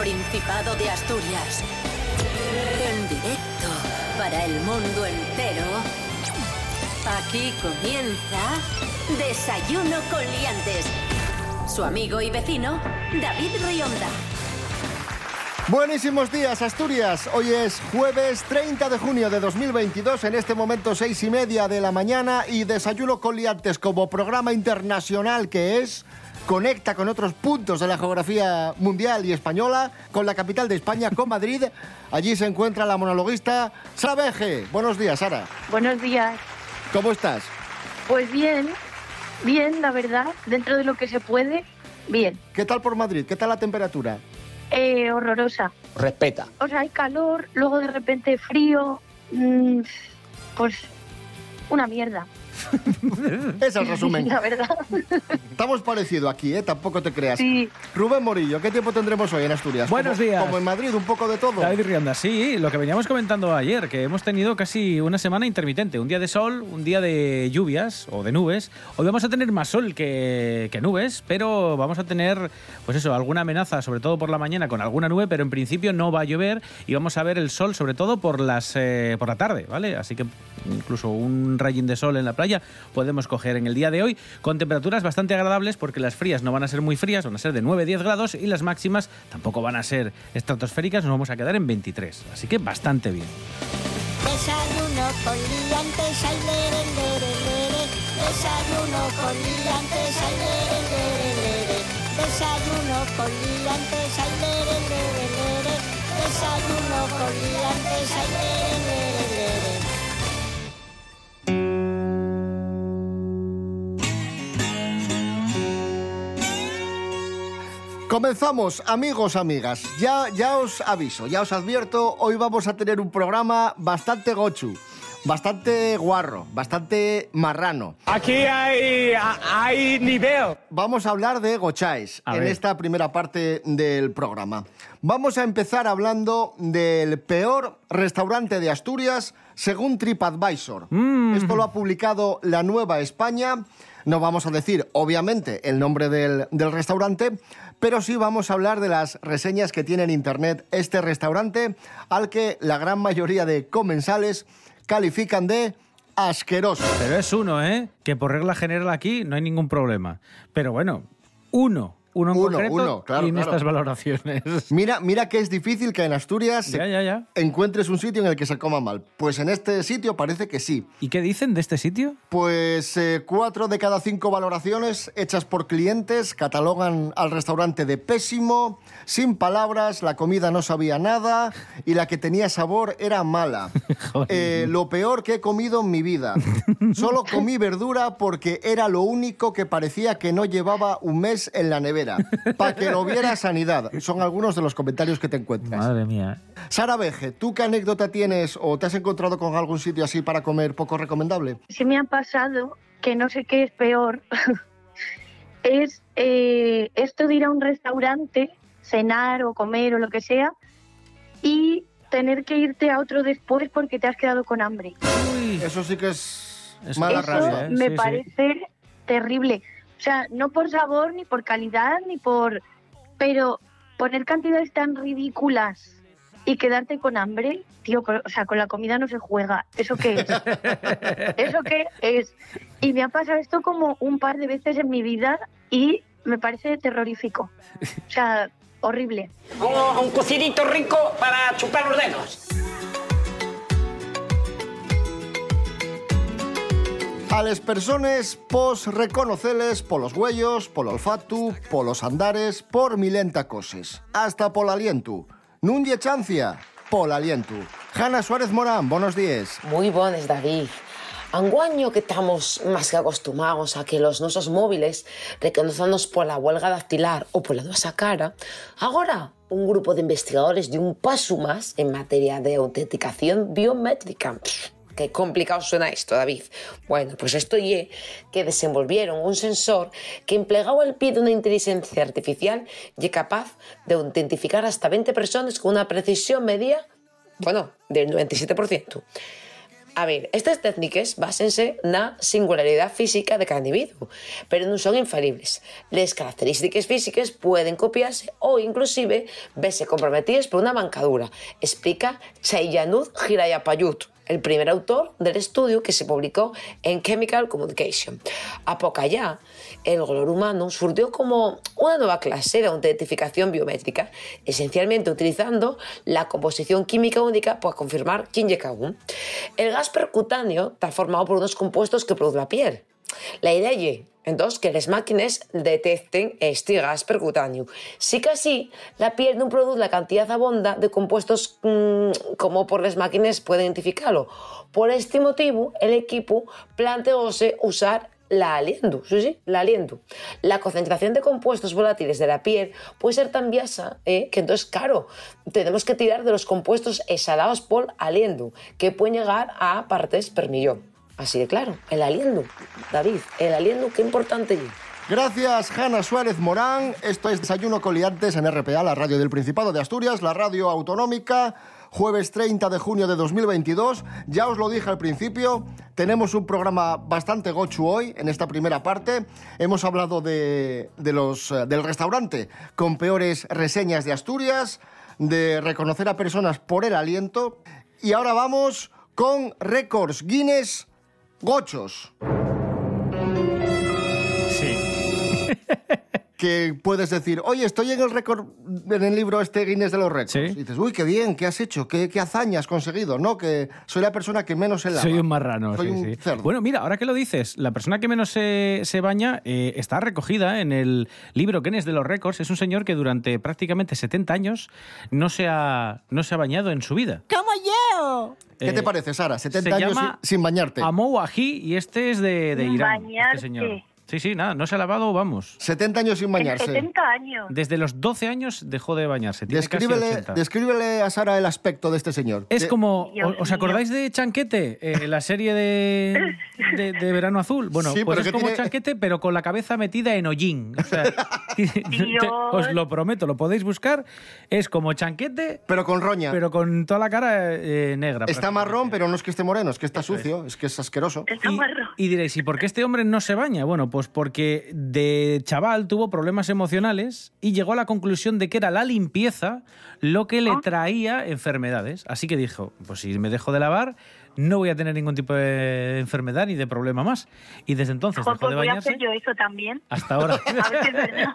Principado de Asturias. En directo para el mundo entero. Aquí comienza Desayuno con Liantes. Su amigo y vecino, David Rionda. Buenísimos días, Asturias. Hoy es jueves 30 de junio de 2022, en este momento seis y media de la mañana y Desayuno con Liantes como programa internacional que es conecta con otros puntos de la geografía mundial y española, con la capital de España, con Madrid. Allí se encuentra la monologuista Sara Beje. Buenos días, Sara. Buenos días. ¿Cómo estás? Pues bien, bien, la verdad, dentro de lo que se puede, bien. ¿Qué tal por Madrid? ¿Qué tal la temperatura? Eh, horrorosa. Respeta. O sea, hay calor, luego de repente frío, mm, pues una mierda. es el resumen. La verdad. Estamos parecidos aquí, ¿eh? Tampoco te creas. Sí. Rubén Morillo, ¿qué tiempo tendremos hoy en Asturias? Buenos Como- días. Como en Madrid, un poco de todo. David Rionda, sí, lo que veníamos comentando ayer, que hemos tenido casi una semana intermitente, un día de sol, un día de lluvias o de nubes. Hoy vamos a tener más sol que, que nubes, pero vamos a tener, pues eso, alguna amenaza, sobre todo por la mañana con alguna nube, pero en principio no va a llover y vamos a ver el sol, sobre todo por las eh, por la tarde, ¿vale? Así que incluso un rayín de sol en la playa podemos coger en el día de hoy con temperaturas bastante agradables porque las frías no van a ser muy frías, van a ser de 9-10 grados y las máximas tampoco van a ser estratosféricas, nos vamos a quedar en 23. Así que bastante bien. Desayuno con. Comenzamos, amigos, amigas. Ya, ya os aviso, ya os advierto, hoy vamos a tener un programa bastante gochu, bastante guarro, bastante marrano. Aquí hay, hay nivel. Vamos a hablar de gochais en ver. esta primera parte del programa. Vamos a empezar hablando del peor restaurante de Asturias según TripAdvisor. Esto lo ha publicado La Nueva España. No vamos a decir, obviamente, el nombre del, del restaurante, pero sí vamos a hablar de las reseñas que tiene en Internet este restaurante, al que la gran mayoría de comensales califican de asqueroso. Pero es uno, ¿eh? Que por regla general aquí no hay ningún problema. Pero bueno, uno. Uno en Uno, concreto uno, claro, y en claro. estas valoraciones. Mira, mira que es difícil que en Asturias ya, ya, ya. encuentres un sitio en el que se coma mal. Pues en este sitio parece que sí. ¿Y qué dicen de este sitio? Pues eh, cuatro de cada cinco valoraciones hechas por clientes catalogan al restaurante de pésimo, sin palabras, la comida no sabía nada y la que tenía sabor era mala. Eh, lo peor que he comido en mi vida. Solo comí verdura porque era lo único que parecía que no llevaba un mes en la nevera. Para que lo viera sanidad. Son algunos de los comentarios que te encuentras. Madre mía. Sara Veje, ¿tú qué anécdota tienes o te has encontrado con algún sitio así para comer poco recomendable? Se me ha pasado que no sé qué es peor. es eh, esto de ir a un restaurante, cenar o comer o lo que sea, y tener que irte a otro después porque te has quedado con hambre. Uy, Eso sí que es mala Eso rabia. ¿eh? me Sí, sí. parece terrible. O sea, no por sabor, ni por calidad, ni por... Pero poner cantidades tan ridículas y quedarte con hambre, tío, con- o sea, con la comida no se juega. ¿Eso qué es? ¿Eso qué es? Y me ha pasado esto como un par de veces en mi vida y me parece terrorífico. O sea, horrible. Un, un cocidito rico para chupar los dedos. A les persones pos reconoceles polos huellos, polo olfatu, polos andares, por milenta coses. Hasta pol alientu. Nun chancia, pol alientu. Hanna Suárez Morán, buenos días. Muy buenas, David. Anguaño que estamos más que acostumbrados a que los nuestros móviles reconozcanos por la huelga dactilar o por la dosa cara, ahora un grupo de investigadores de un paso más en materia de autenticación biométrica. Qué complicado suena esto, David. Bueno, pues esto y que desenvolvieron un sensor que empleaba el pie de una inteligencia artificial y es capaz de autentificar hasta 20 personas con una precisión media, bueno, del 97%. A ver, estas técnicas básense na singularidade física de cada individuo, pero non son infalibles. Les características físicas pueden copiarse ou inclusive verse comprometidas por unha mancadura, explica Chayanud Hirayapayut, el primer autor del estudio que se publicó en Chemical Communication. A poca ya, el color humano surgió como una nueva clase de autentificación biométrica, esencialmente utilizando la composición química única para confirmar quién llega aún. El gas percutáneo está formado por unos compuestos que produce la piel. La idea es entonces, que las máquinas detecten este gas percutáneo. Sí que así, la piel non produce la cantidad abonda de compuestos mmm, como por las máquinas pueden identificarlo. Por este motivo, el equipo planteóse usar la aliento, sí, sí, la. La concentración de compuestos volátiles de la piel puede ser tan biasa eh, que entonces, claro, tenemos que tirar de los compuestos exhalados por aliento, que pueden llegar a partes per millón. Así de claro, el aliento. David, el aliento, qué importante. Gracias, Hanna Suárez Morán. Esto es Desayuno Coliantes en RPA, la radio del Principado de Asturias, la radio autonómica. Jueves 30 de junio de 2022. Ya os lo dije al principio, tenemos un programa bastante gochu hoy en esta primera parte. Hemos hablado de, de los, eh, del restaurante con peores reseñas de Asturias, de reconocer a personas por el aliento. Y ahora vamos con récords Guinness gochos. Que puedes decir, oye, estoy en el récord, en el libro este Guinness de los récords. Sí. Y dices, uy, qué bien, ¿qué has hecho? ¿Qué, qué hazaña has conseguido? No, que soy la persona que menos se lava. Soy un marrano. Soy sí, un sí. cerdo. Bueno, mira, ahora que lo dices, la persona que menos se, se baña eh, está recogida en el libro Guinness de los récords. Es un señor que durante prácticamente 70 años no se ha, no se ha bañado en su vida. ¡Como yo! ¿Qué Eh, te parece, Sara? 70 se años llama sin, sin bañarte. Amou Aji y este es de, de Sin Irán. bañarte. Este señor. Sí, sí, nada, no se ha lavado, vamos. 70 años sin bañarse. 70 años. Desde los 12 años dejó de bañarse. Tiene casi Descríbele, 80. descríbele a Sara el aspecto de este señor. Es como, Dios ¿os mío. acordáis de Chanquete? Eh, la serie de, de, de Verano Azul. Bueno, Sí, pues pero es como tiene- Chanquete, pero con la cabeza metida en hollín. O sea, te- os lo prometo, lo podéis buscar. Es como Chanquete, Pero con roña. pero con toda la cara eh, negra. Está marrón, pero no es que esté moreno, es que está sucio, es que es asqueroso. Está Y, marrón. y diréis, ¿y por qué este hombre no se baña? Bueno, pues porque de chaval tuvo problemas emocionales y llegó a la conclusión de que era la limpieza lo que le traía enfermedades. Así que dijo, pues si me dejo de lavar, no voy a tener ningún tipo de enfermedad ni de problema más. Y desde entonces dejó pues de voy a bañarse hacer yo eso también. hasta ahora. A ver si es verdad.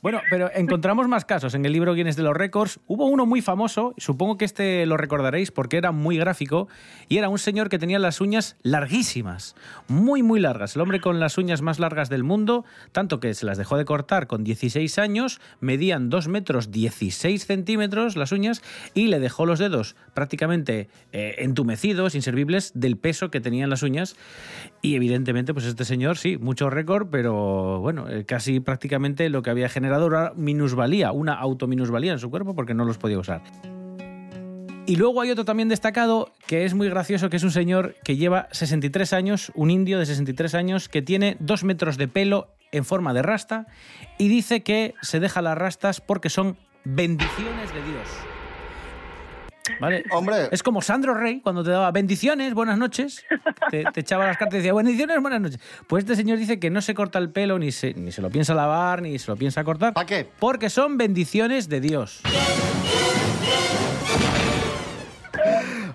Bueno, pero encontramos más casos en el libro Guinness de los Récords. Hubo uno muy famoso, supongo que este lo recordaréis porque era muy gráfico, y era un señor que tenía las uñas larguísimas, muy, muy largas. El hombre con las uñas más largas del mundo, tanto que se las dejó de cortar con 16 años, medían 2 metros 16 centímetros las uñas, y le dejó los dedos prácticamente eh, entumecidos, inservibles, del peso que tenían las uñas. Y evidentemente, pues este señor, sí, mucho récord, pero bueno, eh, casi prácticamente lo que había generado era minusvalía, una autominusvalía en su cuerpo porque no los podía usar. Y luego hay otro también destacado que es muy gracioso, que es un señor que lleva 63 años, un indio de 63 años, que tiene dos metros de pelo en forma de rasta y dice que se deja las rastas porque son bendiciones de Dios. ¿Vale? Hombre. Es como Sandro Rey, cuando te daba bendiciones, buenas noches, te, te echaba las cartas y decía bendiciones, buenas noches. Pues este señor dice que no se corta el pelo, ni se, ni se lo piensa lavar, ni se lo piensa cortar. ¿Pa' qué? Porque son bendiciones de Dios.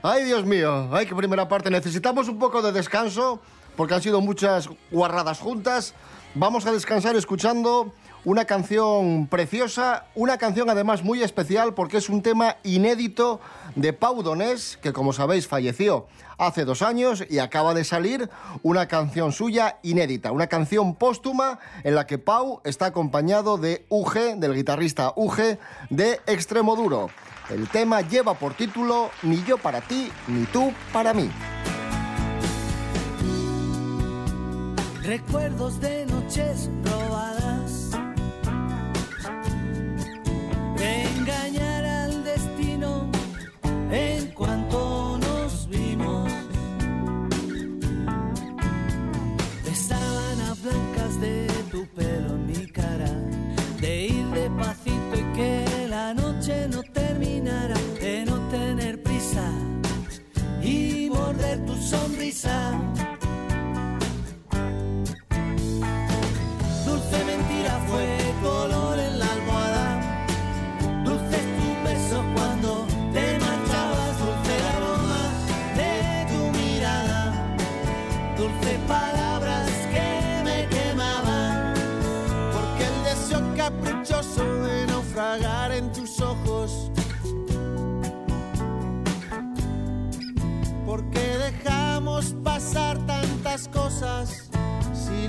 Ay, Dios mío, ay, qué primera parte. Necesitamos un poco de descanso porque han sido muchas guarradas juntas. Vamos a descansar escuchando una canción preciosa, una canción además muy especial porque es un tema inédito de Pau Donés, que como sabéis falleció hace dos años y acaba de salir una canción suya inédita, una canción póstuma en la que Pau está acompañado de UG, del guitarrista UG de Extremoduro. El tema lleva por título Ni yo para ti, ni tú para mí. Recuerdos de noches robadas.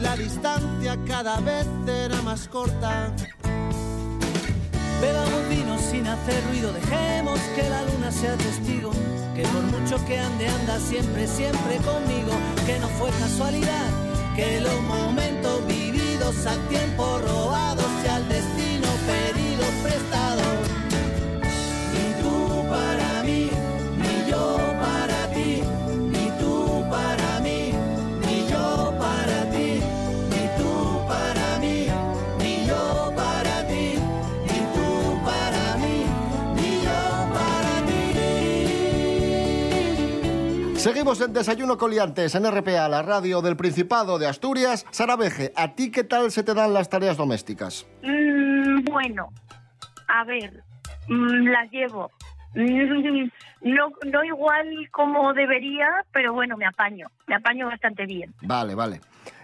La distancia cada vez era más corta. Bebamos vino sin hacer ruido, dejemos que la luna sea testigo, que por mucho que ande anda siempre, siempre conmigo, que no fue casualidad, que los momentos vividos al tiempo robado Seguimos en Desayuno Coliantes en RPA, la radio del Principado de Asturias. Sara Veje, ¿a ti qué tal se te dan las tareas domésticas? Mm, bueno, a ver, mm, las llevo. Mm, No, no igual como debería, pero bueno, me apaño. Me apaño bastante bien. Vale, vale.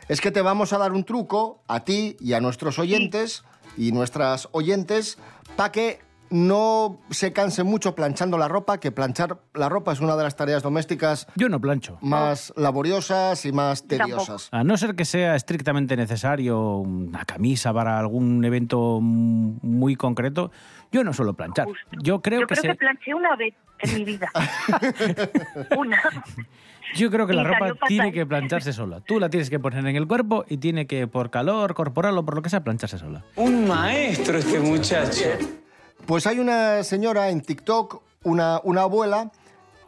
Es que te vamos a dar un truco a ti y a nuestros oyentes y nuestras oyentes para que no se cansen mucho planchando la ropa, que planchar la ropa es una de las tareas domésticas Yo no plancho. más laboriosas y más Tampoco. tediosas. A no ser que sea estrictamente necesario una camisa para algún evento muy concreto, yo no suelo planchar. Justo. Yo creo Yo que creo se- que planché una vez en mi vida. una. yo creo que y la ropa tiene que plancharse sola. Tú la tienes que poner en el cuerpo y tiene que por calor corporal o por lo que sea plancharse sola. Un maestro este muchacho. Pues hay una señora en TikTok, una, una abuela,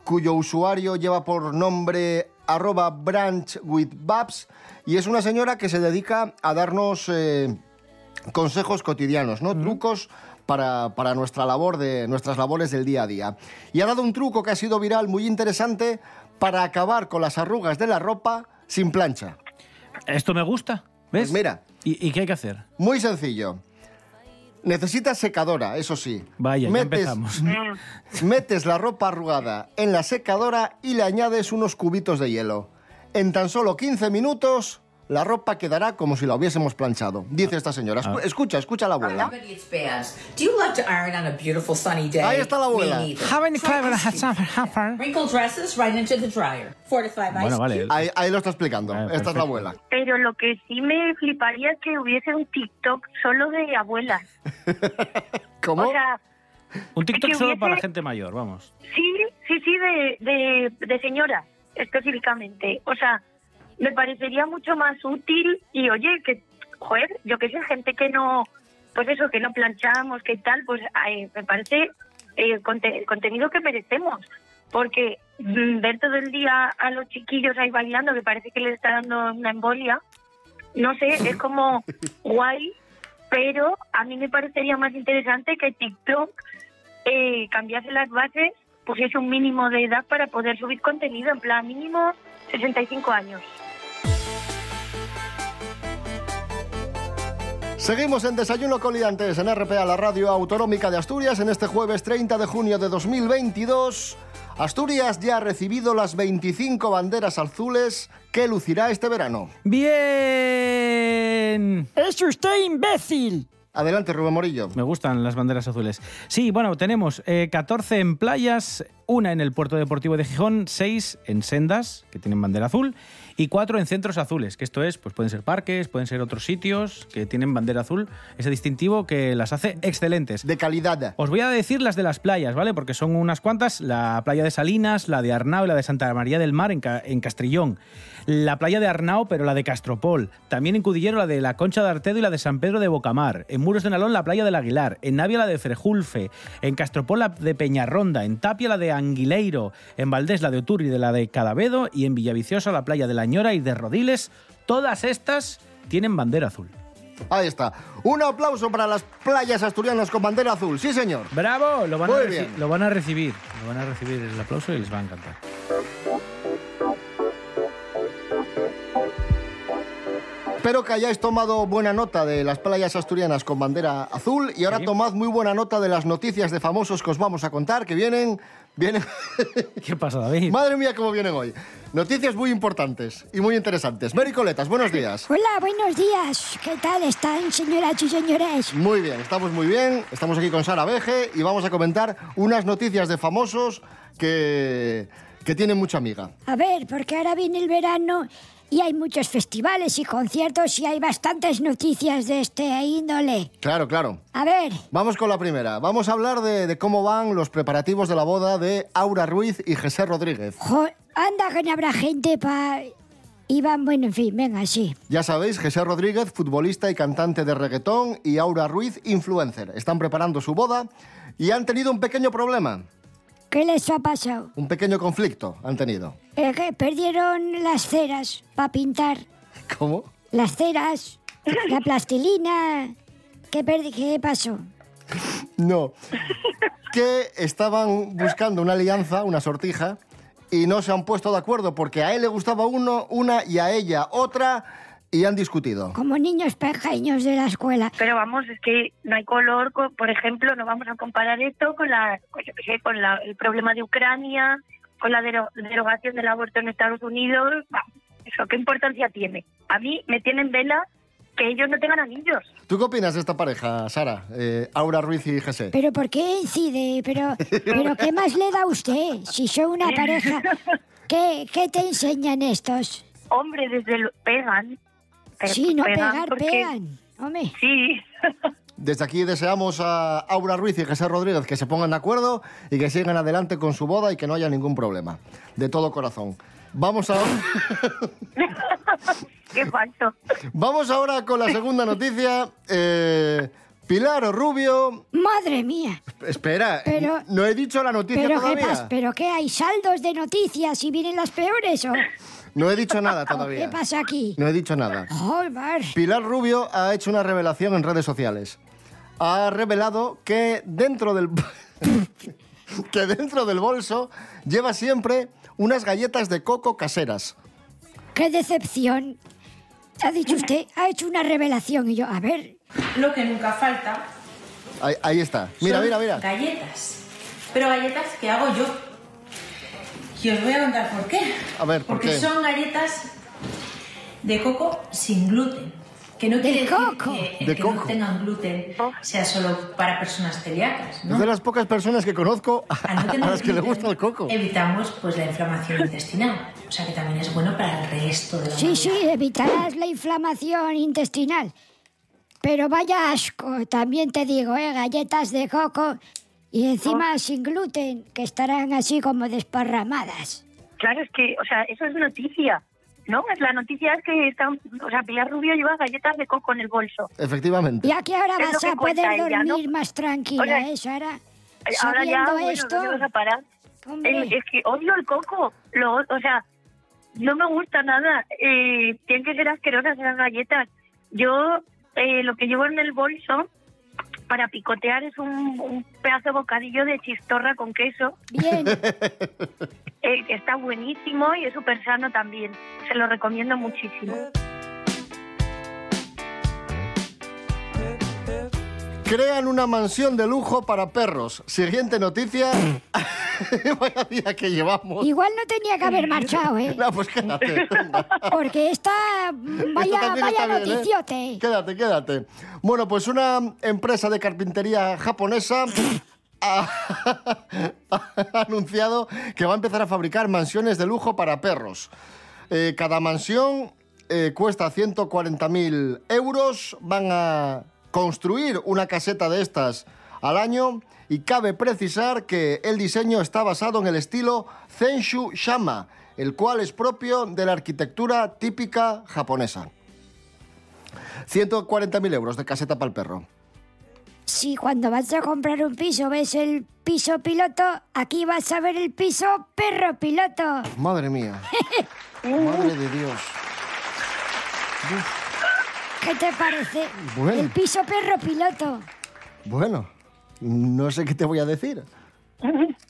cuyo usuario lleva por nombre arroba branch with babs, y es una señora que se dedica a darnos eh, consejos cotidianos, ¿no? Trucos para, para nuestra labor de, nuestras labores del día a día. Y ha dado un truco que ha sido viral muy interesante para acabar con las arrugas de la ropa sin plancha. Esto me gusta, ¿ves? Pues mira. ¿Y, y qué hay que hacer? Muy sencillo. Necesitas secadora, eso sí. Vaya, ya Metes- empezamos. Metes la ropa arrugada en la secadora y le añades unos cubitos de hielo. En tan solo 15 minutos, la ropa quedará como si la hubiésemos planchado. Dice esta señora. Escu- Escucha, escucha a la abuela. Everybody, it's Baz. Do you love to iron on a beautiful sunny day? Ahí está la abuela. Bueno, vale. Ahí, ahí lo está explicando. Ah, Esta es la abuela. Pero lo que sí me fliparía es que hubiese un TikTok solo de abuelas. ¿Cómo? O sea, Un TikTok que solo hubiese- para gente mayor, vamos. sí, sí, sí, de, de, de señoras específicamente. O sea, me parecería mucho más útil y oye, que, joder, yo que sé, gente que no, pues eso, que no planchamos, que tal, pues ay, me parece eh, conte- el contenido que merecemos. Porque mm, ver todo el día a los chiquillos ahí bailando, que parece que les está dando una embolia, no sé, es como guay, pero a mí me parecería más interesante que TikTok eh, cambiase las bases, pusiese un mínimo de edad para poder subir contenido, en plan mínimo 65 años. Seguimos en Desayuno Coliantes en RPA, la radio autonómica de Asturias, en este jueves 30 de junio de 2022. Asturias ya ha recibido las 25 banderas azules que lucirá este verano. ¡Bien! ¡Es usted imbécil! Adelante, Rubén Morillo. Me gustan las banderas azules. Sí, bueno, tenemos eh, 14 en playas, una en el puerto deportivo de Gijón, 6 en sendas, que tienen bandera azul, y 4 en centros azules, que esto es, pues pueden ser parques, pueden ser otros sitios que tienen bandera azul, ese distintivo que las hace excelentes. De calidad. Os voy a decir las de las playas, ¿vale? Porque son unas cuantas. La playa de Salinas, la de Arnao y la de Santa María del Mar en, Ca- en Castrillón. La playa de Arnao, pero la de Castropol. También en Cudillero la de la Concha de Artedo y la de San Pedro de Bocamar. En Muros de Nalón la playa del Aguilar. En Navia la de Frejulfe. En Castropol la de Peñarronda. En Tapia la de Anguileiro. En Valdés la de Oturri de la de Cadavedo. Y en Villaviciosa la playa de La Ñora y de Rodiles. Todas estas tienen bandera azul. Ahí está. Un aplauso para las playas asturianas con bandera azul. Sí, señor. ¡Bravo! Lo van, a Muy bien. lo van a recibir. Lo van a recibir el aplauso y les va a encantar. Espero que hayáis tomado buena nota de las playas asturianas con bandera azul y ahora tomad muy buena nota de las noticias de famosos que os vamos a contar, que vienen... vienen... ¿Qué pasa, David? Madre mía, cómo vienen hoy. Noticias muy importantes y muy interesantes. Mary Coletas, buenos días. Hola, buenos días. ¿Qué tal están, señoras y señores? Muy bien, estamos muy bien. Estamos aquí con Sara Veje y vamos a comentar unas noticias de famosos que, que tienen mucha amiga. A ver, porque ahora viene el verano y hay muchos festivales y conciertos y hay bastantes noticias de este índole. Claro, claro. A ver, Vamos con la primera. Vamos a hablar de, de cómo van los preparativos de la boda de Aura Ruiz y José Rodríguez. jo- anda que no habrá gente para... Iván, bueno, en fin, venga, sí. Ya sabéis, José Rodríguez, futbolista y cantante de reggaetón, y Aura Ruiz, influencer. Están preparando su boda y han tenido un pequeño problema, ¿Qué les ha pasado? un pequeño conflicto han tenido. Eh, que perdieron las ceras para pintar. ¿Cómo? Las ceras, la plastilina... ¿Qué, perdi- ¿Qué pasó? No. Que estaban buscando una alianza, una sortija, y no se han puesto de acuerdo porque a él le gustaba uno, una y a ella otra, y han discutido. Como niños pequeños de la escuela. Pero vamos, es que no hay color, co- por ejemplo, no vamos a comparar esto con la, con, yo qué sé, con la- el problema de Ucrania, con la dero- derogación del aborto en Estados Unidos. Eso, ¿qué importancia tiene? A mí me tienen vela que ellos no tengan anillos. ¿Tú qué opinas de esta pareja, Sara? Eh, Aura Ruiz y José. ¿Pero por qué incide? ¿Pero, pero qué más le da a usted? Si son una pareja, ¿qué, qué te enseñan estos? Hombre, desde el pegan. Sí, no pegan pegar, porque- pegan. Hombre. Sí. Desde aquí deseamos a Aura Ruiz y José Rodríguez que se pongan de acuerdo y que sigan adelante con su boda y que no haya ningún problema. De todo corazón. Vamos ahora, Qué falso. vamos ahora con la segunda noticia. Eh, Pilar Rubio. Madre mía. Espera, Pero- no he dicho la noticia ¿Pero todavía. ¿Pero qué hay? ¿Saldos de noticias y vienen las peores o No he dicho nada qué todavía. pasa aquí? No he dicho nada. Joder. Pilar Rubio ha hecho una revelación en redes sociales. Ha revelado que dentro del que dentro del bolso lleva siempre unas galletas de coco caseras. ¡Qué decepción! Ha dicho usted, ha hecho una revelación y yo, a ver, Lo que nunca falta Ahí, ahí está. Mira, son mira, mira. galletas. Pero galletas que hago yo. Y os voy a contar por qué. A ver, ¿por Porque qué? son galletas de coco sin gluten. Que no ¿De quiere decir coco? que el De que coco. no tengan gluten sea solo para personas celíacas, ¿no? Es de las pocas personas que conozco no a las que le gluten, gusta el coco. Evitamos pues la inflamación intestinal. O sea que también es bueno para el resto de la sí, sí, evitarás la inflamación intestinal. Pero vaya asco, también te digo, ¿eh? Galletas de coco y encima sin gluten, que estarán así como desparramadas. Claro, es que, o sea, eso es noticia. ¿No? Es la noticia es que está, o sea, Pilar Rubio lleva galletas de coco en el bolso. Efectivamente. Y aquí ahora Es vas que a poder ella, dormir ¿no? más tranquila, O sea, ¿eh, Sara? Eh, Ahora ya, bueno, esto, ¿dónde vas a parar? hombre. Eh, es que odio el coco. Lo, o sea, no me gusta nada. Eh, tienen que ser asquerosas esas galletas. Yo eh, lo que llevo en el bolso para picotear es un, un pedazo de bocadillo de chistorra con queso. Bien, Eh, está buenísimo y es súper sano también. Se lo recomiendo muchísimo. Crean una mansión de lujo para perros. Siguiente noticia. Vaya día que llevamos. igual no tenía que haber marchado, ¿eh? No, pues quédate. venga. Porque esta, vaya, vaya ¿eh? noticiote. Quédate, quédate. Bueno, pues una empresa de carpintería japonesa ha, ha anunciado que va a empezar a fabricar mansiones de lujo para perros. Eh, cada mansión eh, cuesta 140.000 euros. Van a construir una caseta de estas al año y cabe precisar que el diseño está basado en el estilo Zenshu Shama, el cual es propio de la arquitectura típica japonesa. 140.000 euros de caseta para el perro. Si cuando vas a comprar un piso ves el piso piloto, aquí vas a ver el piso perro piloto. Madre mía. Madre de Dios. ¿Qué te parece? Bueno. El piso perro piloto. Bueno, no sé qué te voy a decir.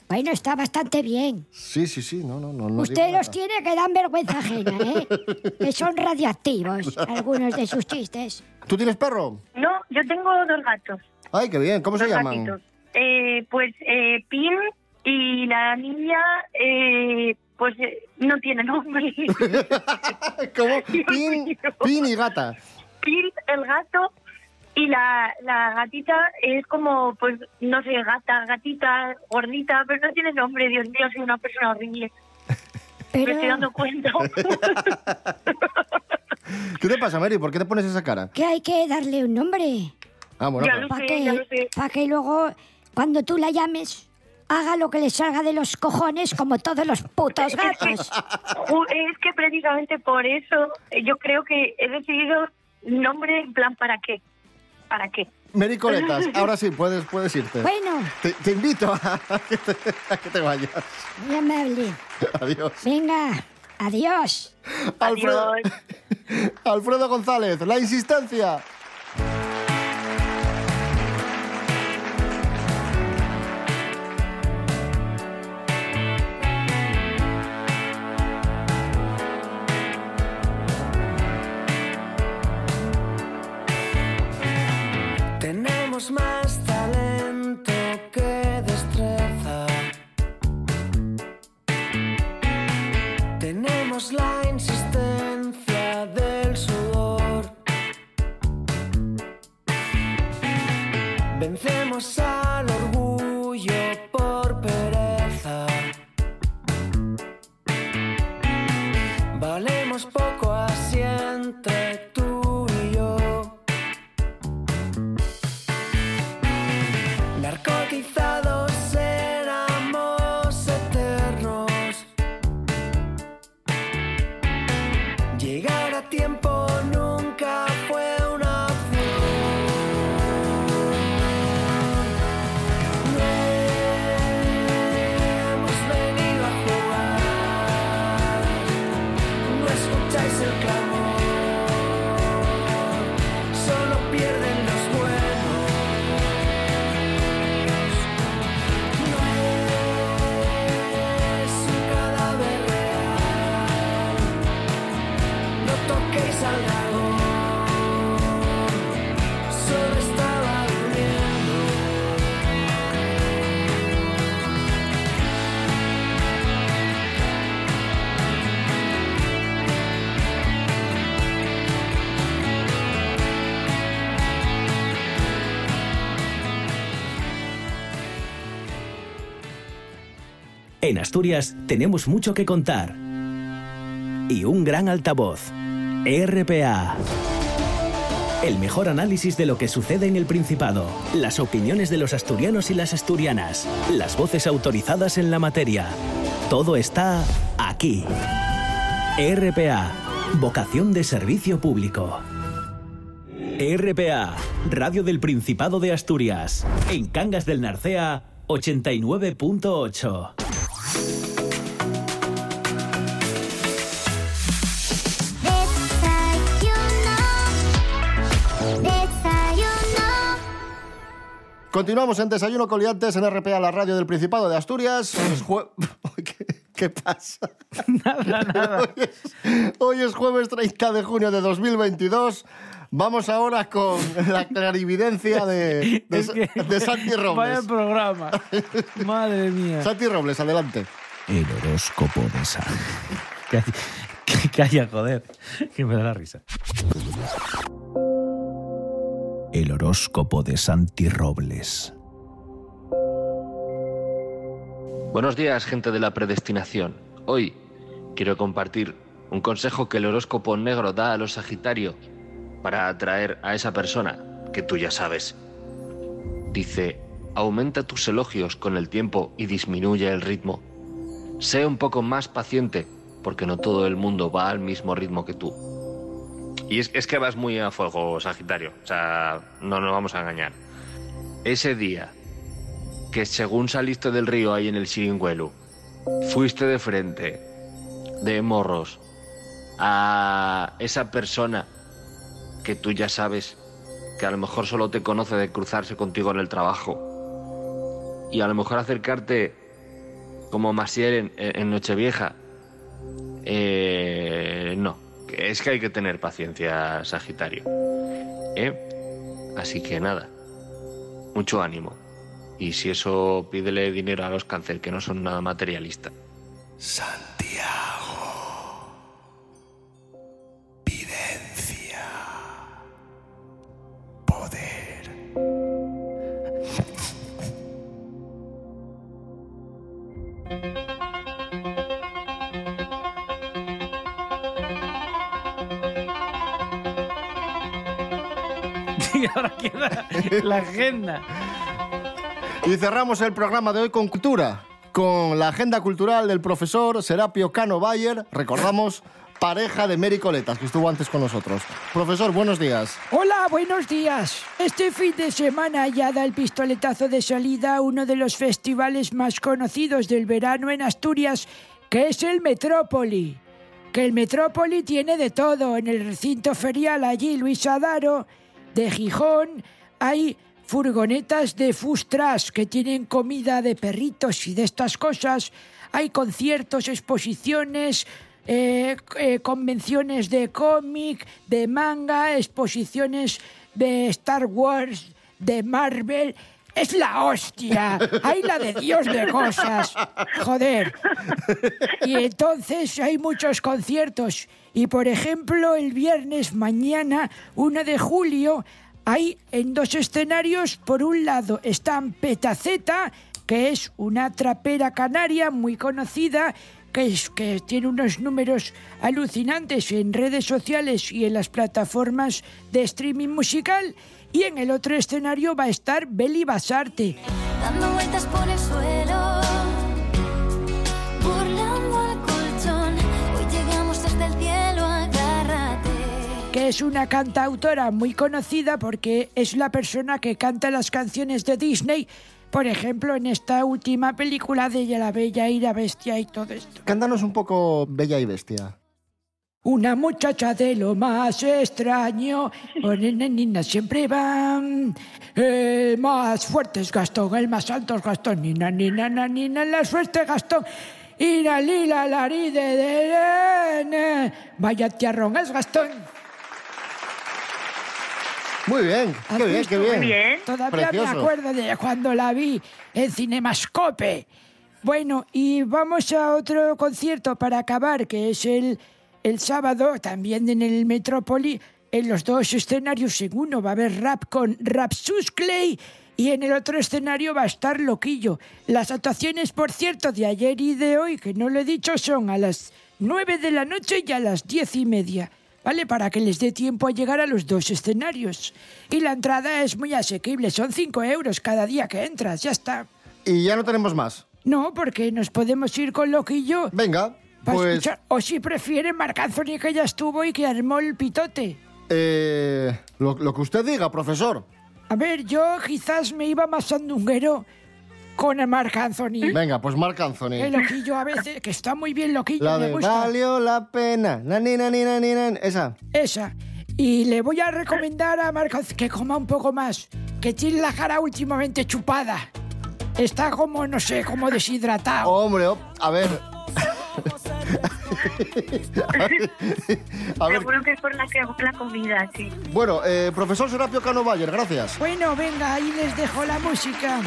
Bueno, está bastante bien. Sí, sí, sí, no, no, no. no Usted los nada. tiene que dan vergüenza ajena, ¿eh? que son radioactivos algunos de sus chistes. ¿Tú tienes perro? No, yo tengo dos gatos. Ay, qué bien. ¿Cómo se dos llaman? gatitos. Eh, pues eh, Pin y la niña, eh, pues eh, no tiene nombre. ¿Cómo? Pin, pin y gata. Pin, el gato, y la, la gatita es como, pues, no sé, gata, gatita, gordita, pero no tiene nombre, Dios mío, soy una persona horrible. Pero- Me estoy dando cuenta. ¿Qué te pasa, Mary? ¿Por qué te pones esa cara? Que hay que darle un nombre. Ah, bueno, Ya lo Para sé, ya lo que, sé. que luego, cuando tú la llames, haga lo que le salga de los cojones como todos los putos gatos. Es que precisamente por eso yo creo que he decidido nombre en plan ¿para qué? ¿Para qué? Mary Coletas, ahora sí, puedes, puedes irte. Bueno, Te, te invito a que te, a que te vayas. muy amable. Adiós. Venga, adiós. Alfredo, Alfredo González, la insistencia. Al orgullo por. En Asturias tenemos mucho que contar. Y un gran altavoz. RPA. El mejor análisis de lo que sucede en el Principado. Las opiniones de los asturianos y las asturianas. Las voces autorizadas en la materia. Todo está aquí. RPA. Vocación de servicio público. RPA. Radio del Principado de Asturias. En Cangas del Narcea, 89.8. Continuamos en Desayuno Coliantes en RPA, la radio del Principado de Asturias. Hoy es jue- ¿Qué, qué pasa? Nada, nada. Hoy es, hoy es jueves 30 de junio de 2022. Vamos ahora con la clarividencia de, de, Es que- de Santi Vaya Robles. programa. Madre mía. Santi Robles, adelante. El horóscopo de San. Calla, joder. Que me da la risa. El horóscopo de Santi Robles. Buenos días, gente de la predestinación. Hoy quiero compartir un consejo que el horóscopo negro da a los Sagitario para atraer a esa persona que tú ya sabes. Dice, aumenta tus elogios con el tiempo y disminuye el ritmo. Sé un poco más paciente porque no todo el mundo va al mismo ritmo que tú. Y es, que vas muy a fuego, Sagitario. O sea, no nos vamos a engañar. Ese día que según saliste del río ahí en el Siringuelu, fuiste de frente, de morros, a esa persona que tú ya sabes que a lo mejor solo te conoce de cruzarse contigo en el trabajo y a lo mejor acercarte como Masiel en, en Nochevieja. Eh, no, es que hay que tener paciencia, Sagitario. ¿Eh? Así que nada, mucho ánimo. Y si eso, pídele dinero a los cáncer, que no son nada materialista. Santiago. Videncia. Poder. y ahora queda la agenda. Y cerramos el programa de hoy con cultura, con la agenda cultural del profesor Serapio Cano Bayer. Recordamos, pareja de Mary Coletas, que estuvo antes con nosotros. Profesor, buenos días. Hola, buenos días. Este fin de semana ya da el pistoletazo de salida a uno de los festivales más conocidos del verano en Asturias, que es el Metrópoli. Que el Metrópoli tiene de todo. En el recinto ferial allí, Luis Adaro, de Gijón, hay furgonetas de Fustras que tienen comida de perritos y de estas cosas. Hay conciertos, exposiciones, eh, eh, convenciones de cómic, de manga, exposiciones de Star Wars, de Marvel. Es la hostia. Hay la de Dios de cosas. Joder. Y entonces hay muchos conciertos. Y por ejemplo, el viernes mañana, 1 de julio, hay en dos escenarios. Por un lado están Petaceta, que es una trapera canaria muy conocida, que, es, que tiene unos números alucinantes en redes sociales y en las plataformas de streaming musical. Y en el otro escenario va a estar Beli Basarte. Dando vueltas por el suelo, burlando al colchón. Hoy llegamos desde el cielo, agárrate. que es una cantautora muy conocida porque es la persona que canta las canciones de Disney, por ejemplo, en esta última película de La Bella y la Bestia y todo esto. Cántanos un poco Bella y Bestia. Una muchacha de lo más extraño, con nena siempre van. El más fuerte es Gastón, el más alto es Gastón. Nina, nina, nina, nina, la suerte Gastón. Y la lila, la de, de, Vaya tiarrón es Gastón. Muy bien, ¿Has qué bien, qué bien. Todavía Precioso. me acuerdo de cuando la vi en Cinemascope. Bueno, y vamos a otro concierto para acabar, que es el, el sábado, también en el Metrópoli. En los dos escenarios, en uno va a haber rap con Rapsus Clay y en el otro escenario va a estar Loquillo. Las actuaciones, por cierto, de ayer y de hoy, que no lo he dicho, son a las 9 de la noche y a las diez y media. ¿Vale? Para que les dé tiempo a llegar a los dos escenarios. Y la entrada es muy asequible, son 5 euros cada día que entras, ya está. Y ya no tenemos más. No, porque nos podemos ir con Loquillo. Venga, pues- escuchar. O si prefieren, Marc Anthony que ya estuvo y que armó el pitote. Eh, lo, lo que usted diga, profesor. A ver, yo quizás me iba más sandunguero con el Marc Anthony. Venga, pues Marc Anthony. El Loquillo a veces, que está muy bien Loquillo, La me de gusta. valió la pena. Nani, nani, nani. Esa. Esa. Y le voy a recomendar a Marc Anthony que coma un poco más, que tiene la cara últimamente chupada. Está como, no sé, como deshidratado. Hombre, a ver. A ver. Seguro que es por la, que- la comida, sí. Bueno, eh, profesor Serapio Cano Bayer, gracias. Bueno, venga, ahí les dejo la música.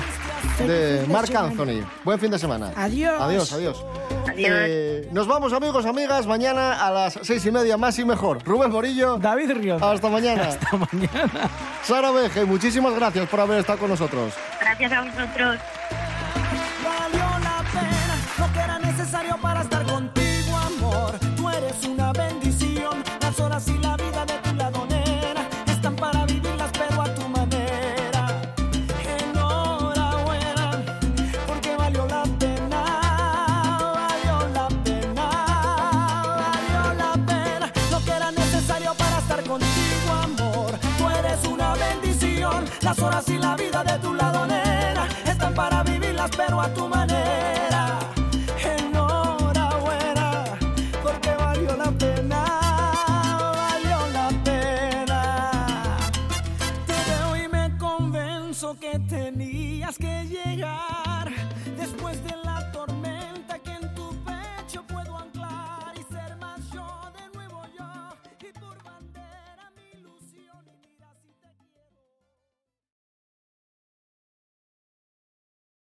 Feliz De Marc. Anthony. Buen fin de semana. Adiós. Adiós, adiós. Adiós. Eh, nos vamos, amigos, amigas. Mañana a las seis y media, más y mejor. Rubén Morillo. David Ríos. Hasta mañana. Hasta mañana. Sara Veje, muchísimas gracias por haber estado con nosotros. Gracias a vosotros. Vivirlas, pero a tu